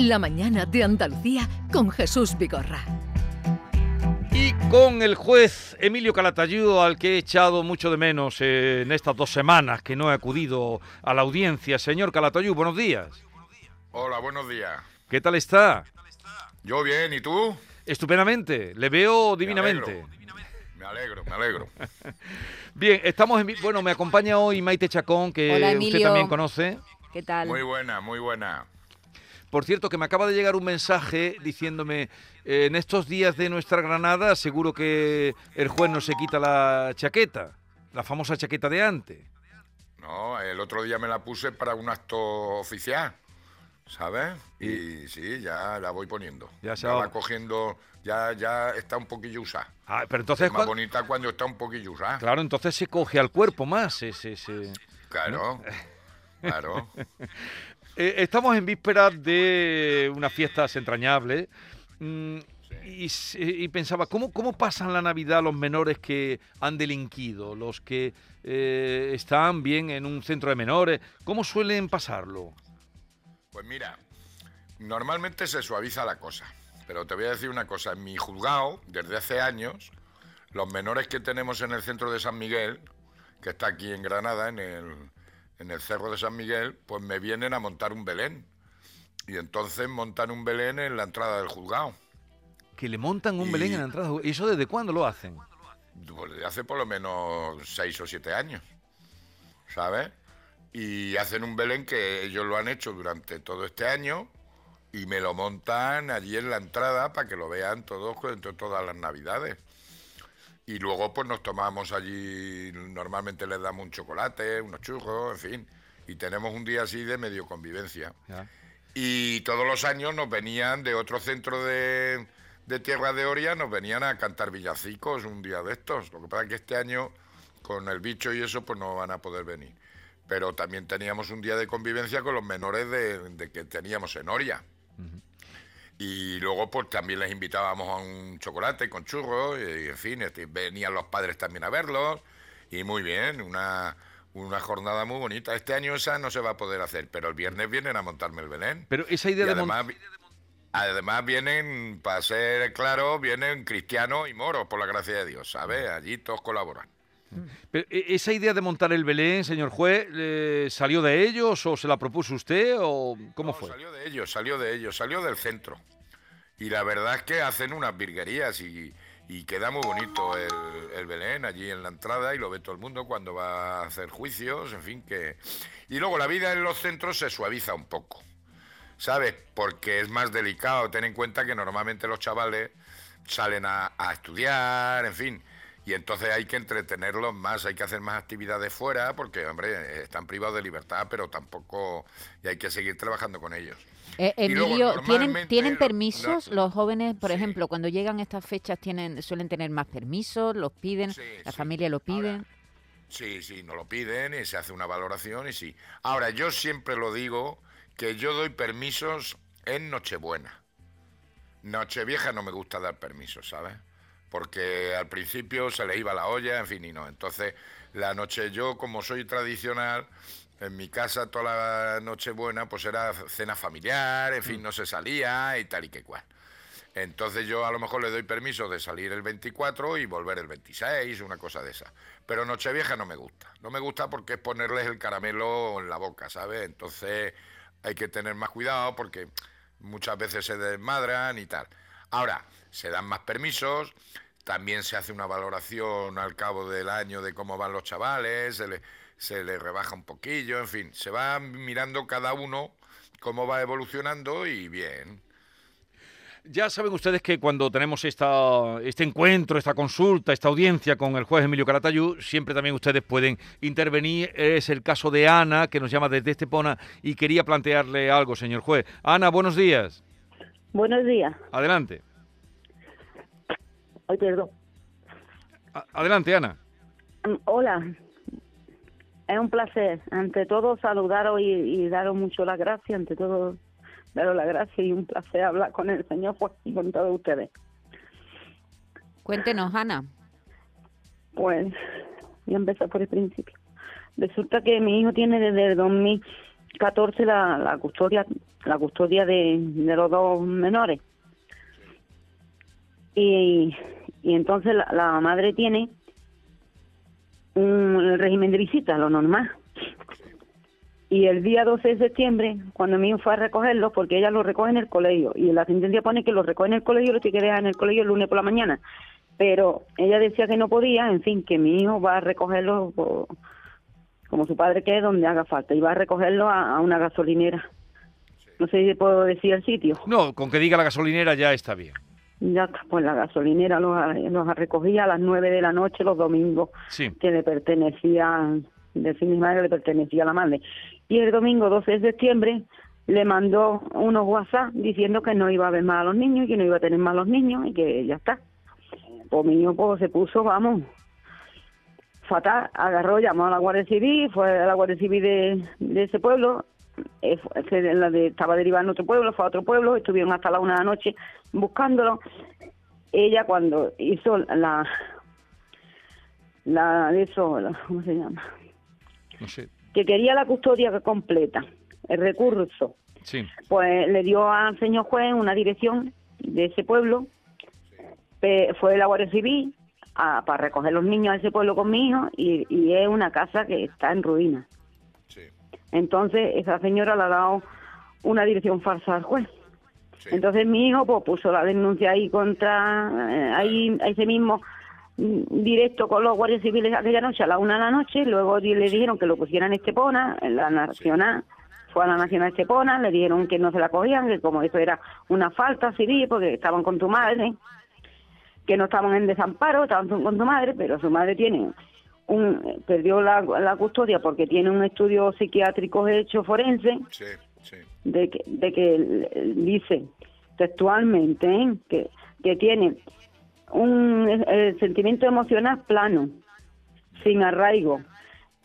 La mañana de Andalucía con Jesús Vigorra. Y con el juez Emilio Calatayud, al que he echado mucho de menos eh, en estas dos semanas que no he acudido a la audiencia. Señor Calatayud, buenos días. Hola, buenos días. ¿Qué tal está? Yo bien, ¿y tú? Estupendamente, le veo divinamente. Me alegro, me alegro. bien, estamos en... Bueno, me acompaña hoy Maite Chacón, que usted también conoce. ¿Qué tal? Muy buena, muy buena. Por cierto, que me acaba de llegar un mensaje diciéndome, eh, en estos días de nuestra Granada, seguro que el juez no se quita la chaqueta, la famosa chaqueta de antes. No, el otro día me la puse para un acto oficial, ¿sabes? Y, sí, ya la voy poniendo. Ya se va cogiendo, ya, ya está un poquillo usada. Ah, pero entonces... Es más bonita cuando está un poquillo usada. Claro, entonces se coge al cuerpo más ese... Claro, claro. Eh, estamos en vísperas de unas fiestas entrañables. Mm, y, pensaba, ¿cómo, ¿cómo pasan la Navidad los menores que han delinquido, los que eh, están bien en un centro de menores? ¿Cómo suelen pasarlo? Pues mira, normalmente se suaviza la cosa, pero te voy a decir una cosa, en mi juzgado, desde hace años, los menores que tenemos en el centro de San Miguel, que está aquí en Granada, en el, en el Cerro de San Miguel, pues me vienen a montar un Belén. Y entonces montan un Belén en la entrada del juzgado. Que le montan un Belén en la entrada. ¿Y eso desde cuándo lo hacen? Pues desde hace por lo menos seis o siete años. ¿Sabes? Y hacen un Belén que ellos lo han hecho durante todo este año y me lo montan allí en la entrada para que lo vean todos dentro de todas las navidades. Y luego pues nos tomamos allí, normalmente les damos un chocolate, unos churros, en fin, y tenemos un día así de medio convivencia. Y todos los años nos venían de otro centro de, Tierra de Oria, nos venían a cantar villancicos un día de estos. Lo que pasa es que este año, con el bicho y eso, pues no van a poder venir. Pero también teníamos un día de convivencia con los menores de, que teníamos en Oria. Y luego pues también les invitábamos a un chocolate con churros y en fin, este, venían los padres también a verlos y muy bien, una, una jornada muy bonita. Este año esa no se va a poder hacer, pero el viernes vienen a montarme el Belén. Pero esa idea de además, además vienen, para ser claro, vienen cristianos y moros, por la gracia de Dios, ¿sabes? Allí todos colaboran. Pero e, esa idea de montar el Belén, señor juez, ¿salió de ellos o se la propuso usted o cómo fue? Salió de ellos, salió de ellos, salió del centro. Y la verdad es que hacen unas virguerías y, queda muy bonito el, Belén allí en la entrada y lo ve todo el mundo cuando va a hacer juicios, en fin, que... Y luego la vida en los centros se suaviza un poco, ¿sabes? Porque es más delicado, ten en cuenta que normalmente los chavales salen a, a estudiar, en fin, y entonces hay que entretenerlos más, hay que hacer más actividades fuera, porque, hombre, están privados de libertad, pero tampoco... y hay que seguir trabajando con ellos. Eh, Emilio, ¿tienen, ¿tienen permisos los jóvenes, por ejemplo, cuando llegan estas fechas tienen suelen tener más permisos, los piden, la familia lo pide? sí, sí, nos lo piden y se hace una valoración y sí. Ahora, yo siempre lo digo que yo doy permisos en Nochebuena. Nochevieja no me gusta dar permisos, ¿sabes? Porque al principio se le iba la olla, en fin, y no. Entonces, la noche yo, como soy tradicional, en mi casa toda la noche buena pues era cena familiar, en fin, mm. no se salía y tal y que cual. Entonces yo a lo mejor le doy permiso de salir el 24 y volver el 26, una cosa de esa. Pero Nochevieja no me gusta. No me gusta porque es ponerles el caramelo en la boca, ¿sabes? Entonces hay que tener más cuidado porque muchas veces se desmadran y tal. Ahora, se dan más permisos, también se hace una valoración al cabo del año de cómo van los chavales, se le, se le rebaja un poquillo, en fin, se va mirando cada uno cómo va evolucionando y bien. Ya saben ustedes que cuando tenemos esta, este encuentro, esta consulta, esta audiencia con el juez Emilio Caratayú, siempre también ustedes pueden intervenir. Es el caso de Ana, que nos llama desde Estepona y quería plantearle algo, señor juez. Ana, buenos días. Buenos días. Adelante. Ay, perdón. adelante, Ana. Mm, hola, es un placer, ante todo, saludaros y, daros mucho las gracias, ante todo, daros las gracias y un placer hablar con el Señor pues, y con todos ustedes. Cuéntenos, Ana. Pues, voy a empezar por el principio. Resulta que mi hijo tiene desde el 2000, 14 la, la custodia la custodia de, de los dos menores. Y, y entonces la, la madre tiene un régimen de visita, lo normal. Y el día 12 de septiembre, cuando mi hijo fue a recogerlo, porque ella lo recoge en el colegio, y la sentencia pone que lo recoge en el colegio y lo tiene que dejar en el colegio el lunes por la mañana. Pero ella decía que no podía, en fin, que mi hijo va a recogerlo como su padre que es, donde haga falta, y va a recogerlo a, una gasolinera. No sé si puedo decir el sitio. No, con que diga la gasolinera ya está bien. Ya está, pues la gasolinera los, los recogía a las nueve de la noche los domingos, que le pertenecían de de madre le pertenecía a la madre. Y el domingo 12 de septiembre le mandó unos WhatsApp diciendo que no iba a ver más a los niños y que no iba a tener más a los niños y que ya está. Pues mi hijo pues, se puso, vamos, fatal, agarró, llamó a la Guardia Civil, fue a la Guardia Civil de, de ese pueblo, eh, la de, estaba derivando a otro pueblo, fue a otro pueblo, estuvieron hasta la una de la noche buscándolo. Ella cuando hizo la, la de eso, ¿cómo se llama? que quería la custodia completa, el recurso. Pues le dio al señor juez una dirección de ese pueblo, fue la Guardia Civil para recoger los niños a ese pueblo con mi hijo y, es una casa que está en ruina. Entonces esa señora le ha dado una dirección falsa al juez. Entonces mi hijo pues, puso la denuncia ahí contra, eh, ahí, a ese mismo directo con los guardias civiles aquella noche a la una de la noche, luego le dijeron que lo pusieran en Estepona, en la Nacional, fue a la Nacional Estepona, le dijeron que no se la cogían, que como eso era una falta civil, porque estaban con tu madre, que no estaban en desamparo, estaban con tu madre, pero su madre tiene un, perdió la, la custodia porque tiene un estudio psiquiátrico hecho forense, de que, de que dice textualmente ¿eh? que, que tiene un sentimiento emocional plano, sin arraigo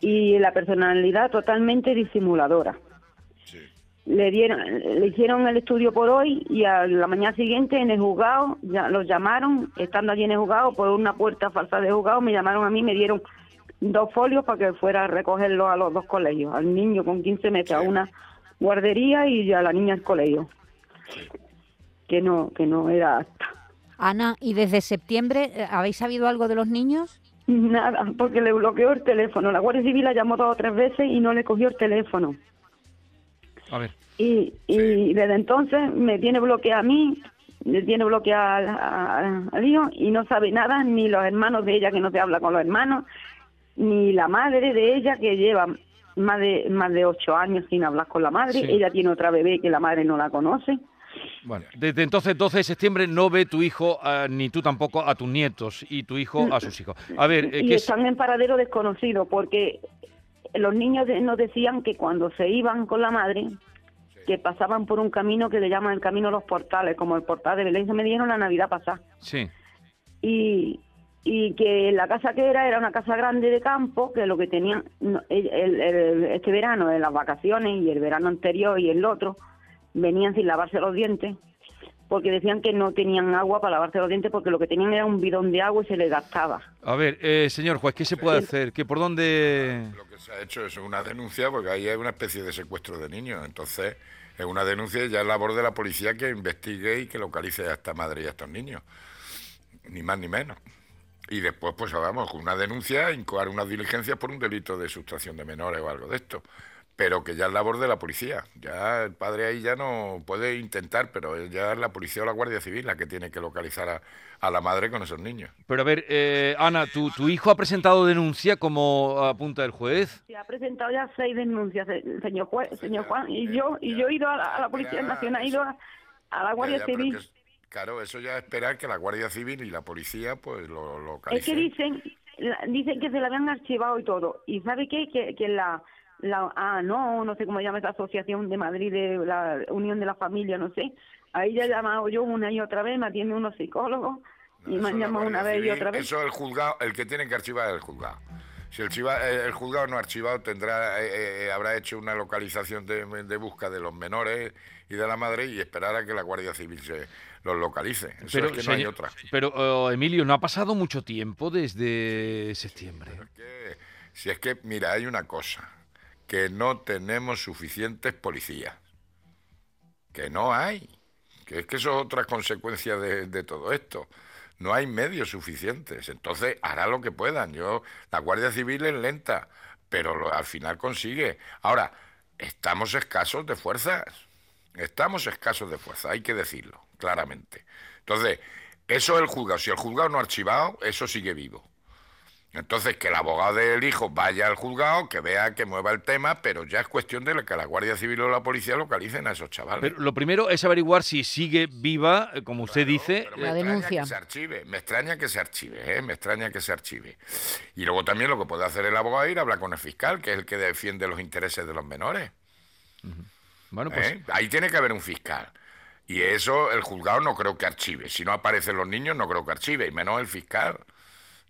y la personalidad totalmente disimuladora. Le dieron, le hicieron el estudio por hoy y a la mañana siguiente en el juzgado ya los llamaron, estando allí en el juzgado por una puerta falsa de juzgado, me llamaron a mí, me dieron dos folios para que fuera a recogerlo a los dos colegios, al niño con 15 meses a una guardería y a la niña al colegio. Que no, que no era apta. Ana, ¿y desde septiembre eh, habéis sabido algo de los niños? Nada, porque le bloqueó el teléfono. La Guardia Civil la llamó dos o tres veces y no le cogió el teléfono. A ver. Y, y desde entonces me tiene bloqueada a mí, me tiene bloqueada al hijo y no sabe nada, ni los hermanos de ella que no se habla con los hermanos, ni la madre de ella que lleva más de más de ocho años sin hablar con la madre. Ella tiene otra bebé que la madre no la conoce. Bueno, desde entonces, 12 de septiembre, no ve tu hijo, ah, ni tú tampoco, a tus nietos y tu hijo a sus hijos. A ver, eh, y están en paradero desconocido porque los niños nos decían que cuando se iban con la madre, que pasaban por un camino que le llaman el camino de los portales, como el portal de Belén, se me dijeron la Navidad pasada. Sí. Y, y que la casa que era era una casa grande de campo, que lo que tenían este verano, de las vacaciones y el verano anterior y el otro, venían sin lavarse los dientes porque decían que no tenían agua para lavarse los dientes porque lo que tenían era un bidón de agua y se les gastaba. A ver, eh, señor juez, ¿qué se puede hacer? ¿Qué por dónde...? Lo que se ha hecho es una denuncia porque ahí hay una especie de secuestro de niños. Entonces, es una denuncia y ya es labor de la policía que investigue y que localice a esta madre y a estos niños. Ni más ni menos. Y después, pues vamos, con una denuncia, incoar unas diligencias por un delito de sustracción de menores o algo de esto pero que ya es labor de la policía. Ya el padre ahí ya no puede intentar, pero ya es la policía o la Guardia Civil la que tiene que localizar a, la madre con esos niños. Pero a ver, eh, Ana, ¿tu, ¿tu hijo ha presentado denuncia como apunta el juez? Sí, ha presentado ya seis denuncias, el señor juez, señor Juan, y yo y yo he ido a la, Policía Nacional, he ido a, la Guardia Civil. Claro, eso ya es esperar que la Guardia Civil y la policía pues lo localicen. Es que dicen, dicen que se la habían archivado y todo. ¿Y sabe qué? Que, que la la ah no no sé cómo llama esa asociación de Madrid de la Unión de la Familia no sé ahí ya he llamado yo una y otra vez me atiende unos psicólogos y me han llamado una vez y otra vez eso el juzgado el que tiene que archivar es el juzgado si el, eh, el juzgado no ha archivado tendrá eh, eh, habrá hecho una localización de, de busca de los menores y de la madre y esperar a que la Guardia Civil se los localice. pero, es que no hay otra. Pero, oh, Emilio, no ha pasado mucho tiempo desde septiembre. si es que, mira, hay una cosa que no tenemos suficientes policías. Que no hay. Que es que eso es otra consecuencia de, todo esto. No hay medios suficientes. Entonces hará lo que puedan. Yo, la Guardia Civil es lenta, pero al final consigue. Ahora, estamos escasos de fuerzas. Estamos escasos de fuerza, hay que decirlo claramente. Entonces, eso es el juzgado. Si el juzgado no ha archivado, eso sigue vivo. Entonces, que el abogado del hijo vaya al juzgado, que vea que mueva el tema, pero ya es cuestión de que la Guardia Civil o la policía localicen a esos chavales. Pero lo primero es averiguar si sigue viva, eh, como usted dice, la denuncia. Que se archive, me extraña que se archive, ¿eh? me extraña que se archive. Y luego también lo que puede hacer el abogado es ir a hablar con el fiscal, que es el que defiende los intereses de los menores. Bueno, pues... ¿Eh? Ahí tiene que haber un fiscal. Y eso el juzgado no creo que archive. Si no aparecen los niños, no creo que archive, y menos el fiscal.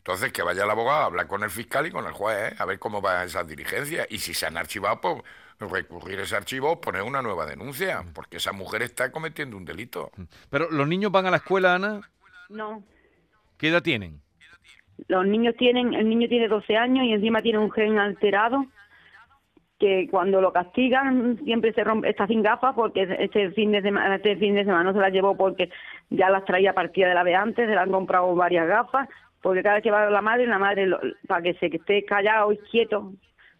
Entonces, que vaya el abogado a hablar con el fiscal y con el juez, ¿eh? a ver cómo van esas diligencias. Y si se han archivado, pues recurrir ese archivo, poner una nueva denuncia, porque esa mujer está cometiendo un delito. Pero, ¿los niños van a la escuela, Ana? No. ¿Qué edad tienen? Los niños tienen, el niño tiene 12 años y encima tiene un gen alterado que cuando lo castigan siempre se rompe, está sin gafas porque este fin de semana, este fin de semana no se las llevó porque ya las traía partida de la vez antes, se le han comprado varias gafas porque cada vez que va la madre, la madre, para que se esté callado y quieto,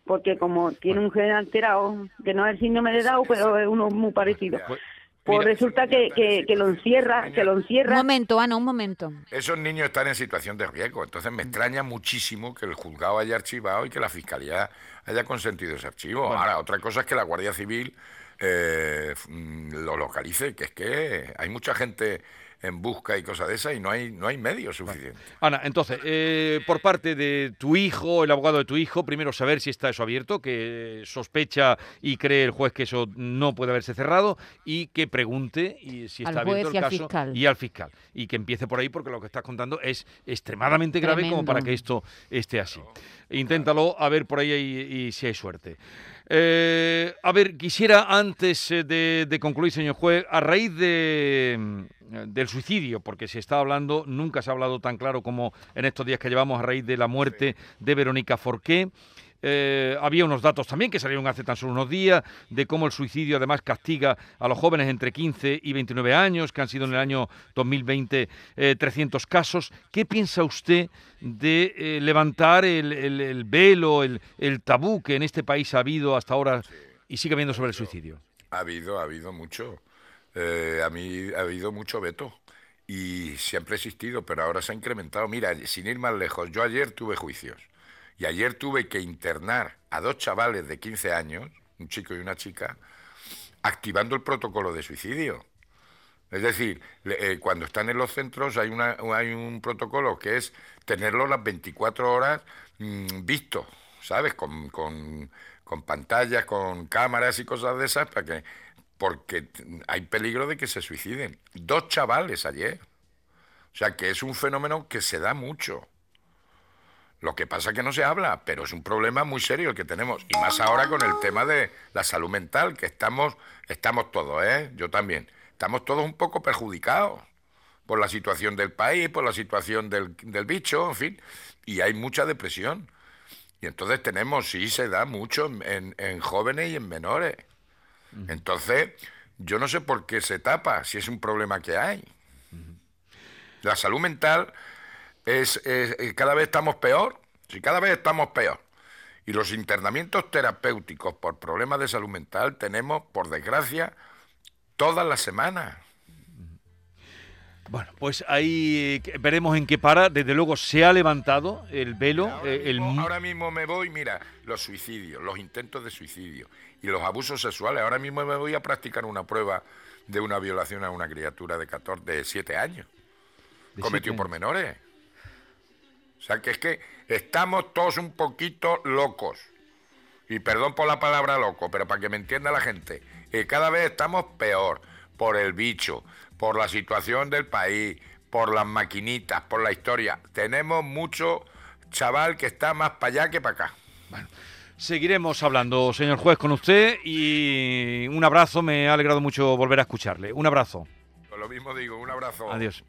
porque como tiene un gen alterado, que no es el síndrome de Down, pero es uno muy parecido. Pues, pues resulta que, que, lo encierra, que lo encierra. Un momento, Ana, un momento. Esos niños están en situación de riesgo, entonces me extraña muchísimo que el juzgado haya archivado y que la fiscalía haya consentido ese archivo. Ahora, otra cosa es que la Guardia Civil eh, mm, lo localice, que es que hay mucha gente en busca y cosas de esas y no hay, no hay medios suficientes. Ana, entonces, eh, por parte de tu hijo, el abogado de tu hijo, primero saber si está eso abierto, que sospecha y cree el juez que eso no puede haberse cerrado y que pregunte y si está abierto el caso y al fiscal. Y que empiece por ahí porque lo que estás contando es extremadamente grave como para que esto esté así. Inténtalo a ver por ahí y, si hay suerte. Eh, a ver, quisiera antes eh, de, de concluir, señor juez, a raíz de del suicidio, porque se está hablando, nunca se ha hablado tan claro como en estos días que llevamos a raíz de la muerte de Verónica Forqué. Eh, había unos datos también que salieron hace tan solo unos días de cómo el suicidio además castiga a los jóvenes entre 15 y 29 años, que han sido en el año 2020 300 casos. ¿Qué piensa usted de eh, levantar el, velo, el, el, tabú que en este país ha habido hasta ahora y sigue habiendo sobre el suicidio? Ha habido, ha habido mucho. Eh, a mí ha habido mucho veto y siempre ha existido, pero ahora se ha incrementado. Mira, sin ir más lejos, yo ayer tuve juicios y ayer tuve que internar a dos chavales de 15 años, un chico y una chica, activando el protocolo de suicidio. Es decir, eh, cuando están en los centros hay, una, hay un protocolo que es tenerlo las 24 horas mm, visto, ¿sabes? Con, con, con pantallas, con cámaras y cosas de esas para que porque hay peligro de que se suiciden. Dos chavales ayer. O sea que es un fenómeno que se da mucho. Lo que pasa es que no se habla, pero es un problema muy serio el que tenemos. Y más ahora con el tema de la salud mental, que estamos, estamos todos, ¿eh? Yo también. Estamos todos un poco perjudicados por la situación del país, por la situación del, del bicho, en fin. Y hay mucha depresión. Y entonces tenemos, sí, se da mucho en, en jóvenes y en menores. Entonces, yo no sé por qué se tapa, si es un problema que hay. La salud mental es, eh, cada vez estamos peor, si cada vez estamos peor. Y los internamientos terapéuticos por problemas de salud mental tenemos, por desgracia, todas las semanas. Bueno, pues ahí eh, veremos en qué para. Desde luego se ha levantado el velo. Ahora, eh, mismo, ahora mismo me voy, mira, los suicidios, los intentos de suicidio y los abusos sexuales. Ahora mismo me voy a practicar una prueba de una violación a una criatura de 14, de 7 años, cometido por menores. O sea, que es que estamos todos un poquito locos. Y perdón por la palabra loco, pero para que me entienda la gente, que cada vez estamos peor por el bicho, por la situación del país, por las maquinitas, por la historia. Tenemos mucho chaval que está más para allá que para acá. Bueno. Seguiremos hablando, señor juez, con usted y un abrazo. Me ha alegrado mucho volver a escucharle. Un abrazo. Lo mismo digo, un abrazo. Adiós.